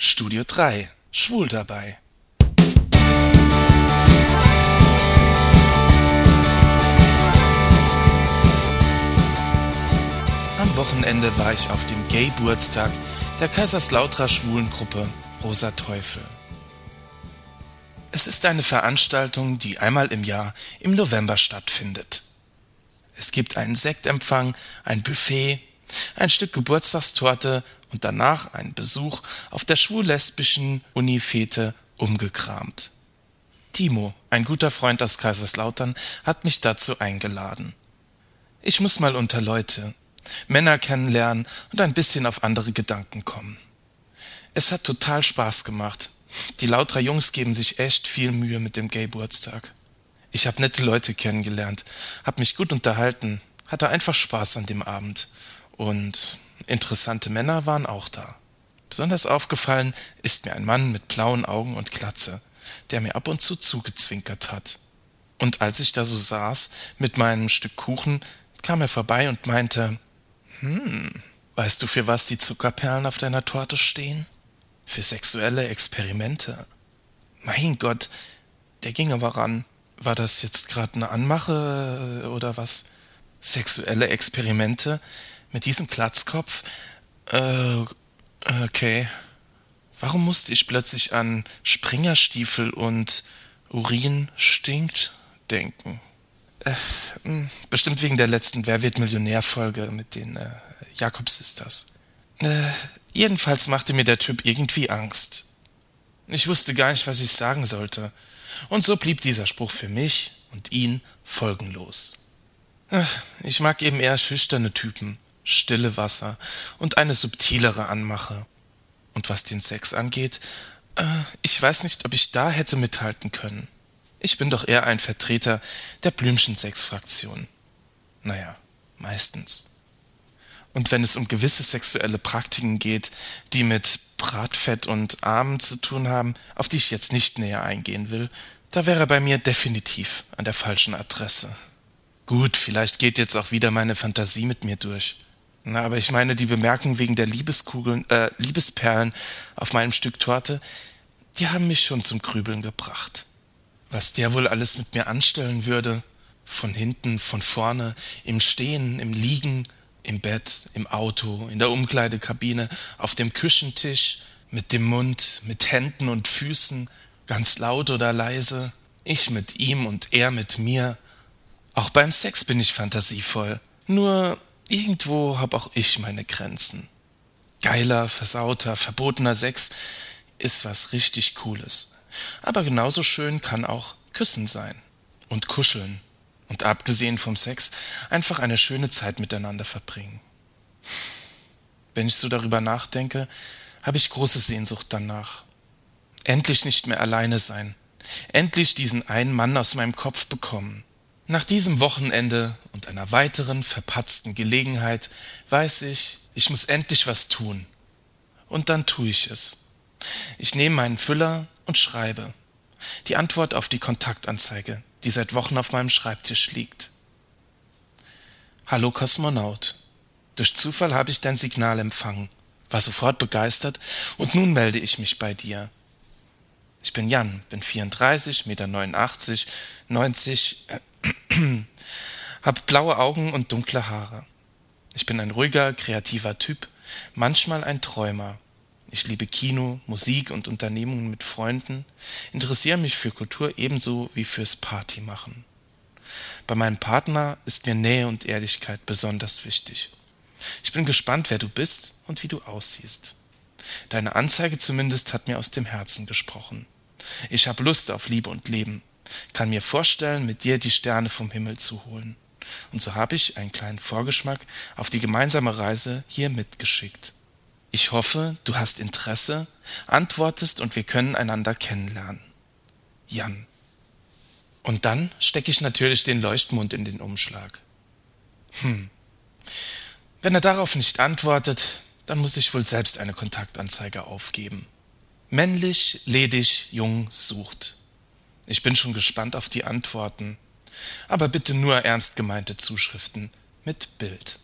Studio 3 Schwul dabei. Am Wochenende war ich auf dem Gay-Burztag der Kaiserslauterer Schwulengruppe Rosa Teufel. Es ist eine Veranstaltung, die einmal im Jahr im November stattfindet. Es gibt einen Sektempfang, ein Buffet, ein Stück Geburtstagstorte und danach einen Besuch auf der schwul-lesbischen Unifete umgekramt. Timo, ein guter Freund aus Kaiserslautern, hat mich dazu eingeladen. Ich muss mal unter Leute, Männer kennenlernen und ein bisschen auf andere Gedanken kommen. Es hat total Spaß gemacht. Die Lauterer Jungs geben sich echt viel Mühe mit dem Gay-Geburtstag. Ich habe nette Leute kennengelernt, hab mich gut unterhalten, hatte einfach Spaß an dem Abend. Und interessante Männer waren auch da. Besonders aufgefallen ist mir ein Mann mit blauen Augen und Glatze, der mir ab und zu zugezwinkert hat. Und als ich da so saß mit meinem Stück Kuchen, kam er vorbei und meinte, hm, weißt du, für was die Zuckerperlen auf deiner Torte stehen? Für sexuelle Experimente. Mein Gott, der ging aber ran. War das jetzt gerade eine Anmache äh, oder was? Sexuelle Experimente mit diesem Glatzkopf? Äh, okay. Warum musste ich plötzlich an Springerstiefel und Urin stinkt denken? Äh, hm, bestimmt wegen der letzten Wer wird Millionär-Folge mit den äh, Jakob-Sisters. Äh, jedenfalls machte mir der Typ irgendwie Angst. Ich wusste gar nicht, was ich sagen sollte. Und so blieb dieser Spruch für mich und ihn folgenlos. Ich mag eben eher schüchterne Typen, stille Wasser und eine subtilere Anmache. Und was den Sex angeht, äh, ich weiß nicht, ob ich da hätte mithalten können. Ich bin doch eher ein Vertreter der Blümchensex-Fraktion. Naja, meistens. Und wenn es um gewisse sexuelle Praktiken geht, die mit Bratfett und Armen zu tun haben, auf die ich jetzt nicht näher eingehen will, da wäre bei mir definitiv an der falschen Adresse. Gut, vielleicht geht jetzt auch wieder meine Fantasie mit mir durch. Na, aber ich meine, die Bemerkung wegen der Liebeskugeln, äh, Liebesperlen auf meinem Stück Torte, die haben mich schon zum Grübeln gebracht. Was der wohl alles mit mir anstellen würde, von hinten, von vorne, im Stehen, im Liegen, im Bett, im Auto, in der Umkleidekabine, auf dem Küchentisch, mit dem Mund, mit Händen und Füßen, ganz laut oder leise, ich mit ihm und er mit mir. Auch beim Sex bin ich fantasievoll. Nur irgendwo hab auch ich meine Grenzen. Geiler, versauter, verbotener Sex ist was richtig Cooles. Aber genauso schön kann auch Küssen sein und kuscheln und abgesehen vom Sex einfach eine schöne Zeit miteinander verbringen. Wenn ich so darüber nachdenke, habe ich große Sehnsucht danach. Endlich nicht mehr alleine sein. Endlich diesen einen Mann aus meinem Kopf bekommen. Nach diesem Wochenende und einer weiteren verpatzten Gelegenheit weiß ich, ich muss endlich was tun. Und dann tue ich es. Ich nehme meinen Füller und schreibe. Die Antwort auf die Kontaktanzeige, die seit Wochen auf meinem Schreibtisch liegt. Hallo Kosmonaut. Durch Zufall habe ich dein Signal empfangen, war sofort begeistert und nun melde ich mich bei dir. Ich bin Jan, bin 34, Meter 89, 90, äh, hab blaue Augen und dunkle Haare. Ich bin ein ruhiger, kreativer Typ, manchmal ein Träumer, ich liebe Kino, Musik und Unternehmungen mit Freunden, interessiere mich für Kultur ebenso wie fürs Partymachen. Bei meinem Partner ist mir Nähe und Ehrlichkeit besonders wichtig. Ich bin gespannt, wer du bist und wie du aussiehst. Deine Anzeige zumindest hat mir aus dem Herzen gesprochen. Ich habe Lust auf Liebe und Leben, kann mir vorstellen, mit dir die Sterne vom Himmel zu holen. Und so habe ich einen kleinen Vorgeschmack auf die gemeinsame Reise hier mitgeschickt. Ich hoffe, du hast Interesse, antwortest und wir können einander kennenlernen. Jan. Und dann stecke ich natürlich den Leuchtmund in den Umschlag. Hm. Wenn er darauf nicht antwortet, dann muss ich wohl selbst eine Kontaktanzeige aufgeben. Männlich, ledig, jung, sucht. Ich bin schon gespannt auf die Antworten. Aber bitte nur ernst gemeinte Zuschriften mit Bild.